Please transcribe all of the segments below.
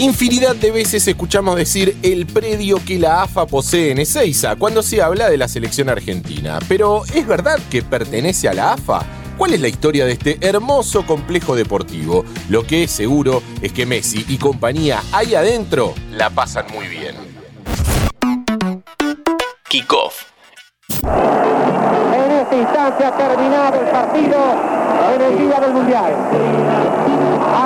Infinidad de veces escuchamos decir el predio que la AFA posee en Ezeiza cuando se habla de la selección argentina. Pero ¿es verdad que pertenece a la AFA? ¿Cuál es la historia de este hermoso complejo deportivo? Lo que es seguro es que Messi y compañía ahí adentro la pasan muy bien. Kickoff. En esta instancia ha terminado el partido en el día del Mundial.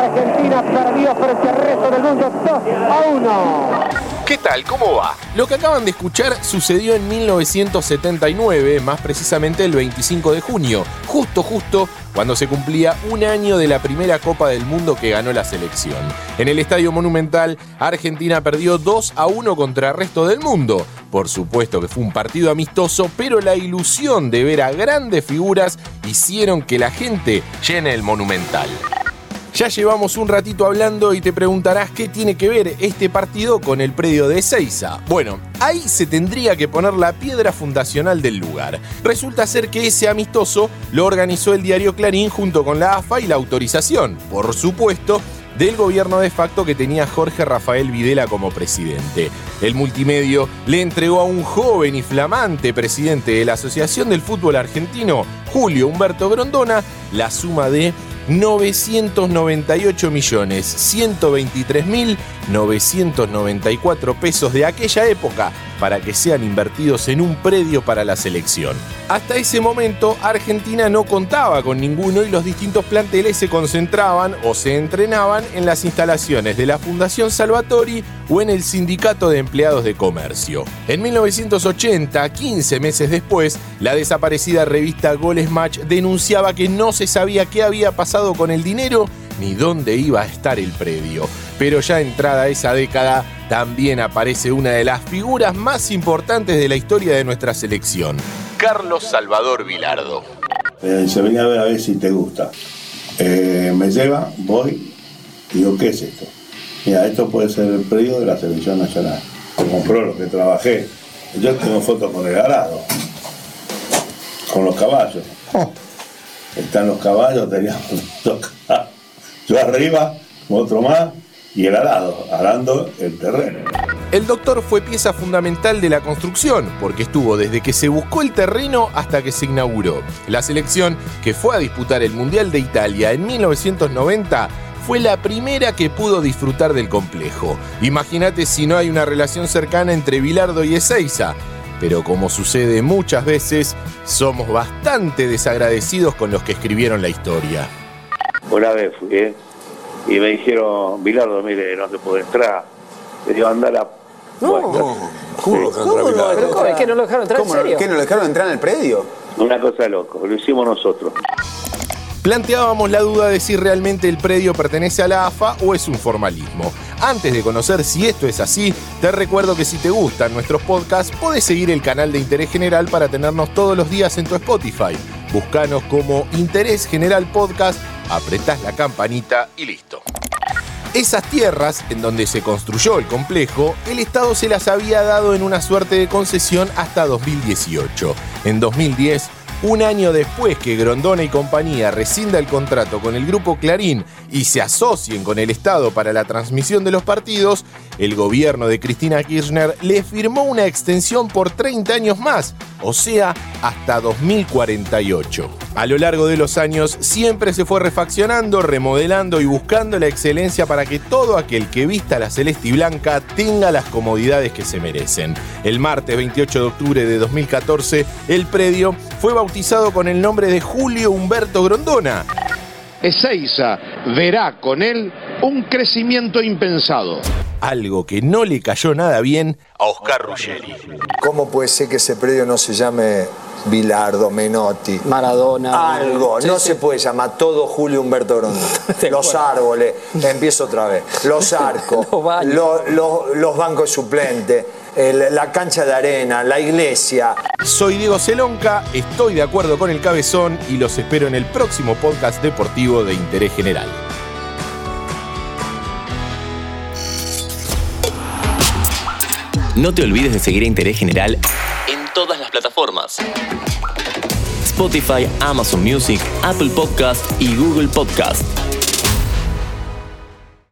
Argentina perdió frente al resto del mundo 2 a 1. ¿Qué tal? ¿Cómo va? Lo que acaban de escuchar sucedió en 1979, más precisamente el 25 de junio, justo justo cuando se cumplía un año de la primera Copa del Mundo que ganó la selección. En el Estadio Monumental, Argentina perdió 2 a 1 contra el resto del mundo. Por supuesto que fue un partido amistoso, pero la ilusión de ver a grandes figuras hicieron que la gente llene el Monumental. Ya llevamos un ratito hablando y te preguntarás qué tiene que ver este partido con el predio de Ezeiza. Bueno, ahí se tendría que poner la piedra fundacional del lugar. Resulta ser que ese amistoso lo organizó el diario Clarín junto con la AFA y la autorización, por supuesto, del gobierno de facto que tenía Jorge Rafael Videla como presidente. El multimedio le entregó a un joven y flamante presidente de la Asociación del Fútbol Argentino, Julio Humberto Grondona, la suma de 998 millones 123 mil 994 pesos de aquella época para que sean invertidos en un predio para la selección. Hasta ese momento Argentina no contaba con ninguno y los distintos planteles se concentraban o se entrenaban en las instalaciones de la Fundación Salvatori o en el Sindicato de Empleados de Comercio. En 1980, 15 meses después, la desaparecida revista Goles Match denunciaba que no se sabía qué había pasado con el dinero ni dónde iba a estar el predio. Pero ya entrada esa década, también aparece una de las figuras más importantes de la historia de nuestra selección, Carlos Salvador Vilardo. Eh, se venía a ver a ver si te gusta. Eh, me lleva, voy, y digo, ¿qué es esto? Mira, esto puede ser el predio de la selección nacional. Se compró lo que trabajé. Yo tengo fotos con el arado, con los caballos. Están los caballos, teníamos dos caballos. Yo arriba, otro más, y el arado, arando el terreno. El doctor fue pieza fundamental de la construcción, porque estuvo desde que se buscó el terreno hasta que se inauguró. La selección, que fue a disputar el Mundial de Italia en 1990, fue la primera que pudo disfrutar del complejo. Imagínate si no hay una relación cercana entre Bilardo y Ezeiza. Pero como sucede muchas veces, somos bastante desagradecidos con los que escribieron la historia. Una vez fui, ¿eh? Y me dijeron, Bilardo, mire, no se puede entrar. Le digo, anda la... No, ¿Cómo lo dejaron entrar? ¿Pero cómo? ¿Es que no lo dejaron entrar en ¿Cómo no? serio? ¿Qué no lo dejaron entrar en el predio? Una cosa loco, lo hicimos nosotros. Planteábamos la duda de si realmente el predio pertenece a la AFA o es un formalismo. Antes de conocer si esto es así, te recuerdo que si te gustan nuestros podcasts, podés seguir el canal de Interés General para tenernos todos los días en tu Spotify. Buscanos como Interés General Podcast, apretás la campanita y listo. Esas tierras en donde se construyó el complejo, el Estado se las había dado en una suerte de concesión hasta 2018. En 2010, un año después que Grondona y compañía rescinda el contrato con el grupo Clarín y se asocien con el Estado para la transmisión de los partidos, el gobierno de Cristina Kirchner le firmó una extensión por 30 años más, o sea, hasta 2048. A lo largo de los años siempre se fue refaccionando, remodelando y buscando la excelencia para que todo aquel que vista la celeste y blanca tenga las comodidades que se merecen. El martes 28 de octubre de 2014, el predio fue bautizado con el nombre de Julio Humberto Grondona. Ezeiza verá con él un crecimiento impensado. Algo que no le cayó nada bien a Oscar Ruggeri. ¿Cómo puede ser que ese predio no se llame Bilardo, Menotti? Maradona. Algo, Sí, no sí. se puede llamar todo Julio Humberto Los árboles, empiezo otra vez. Los arcos, Los baños. lo- lo- los bancos suplentes, el- la cancha de arena, la iglesia. Soy Diego Celonca, estoy de acuerdo con el cabezón y los espero en el próximo podcast deportivo de interés general. No te olvides de seguir a Interés General en todas las plataformas. Spotify, Amazon Music, Apple Podcast y Google Podcast.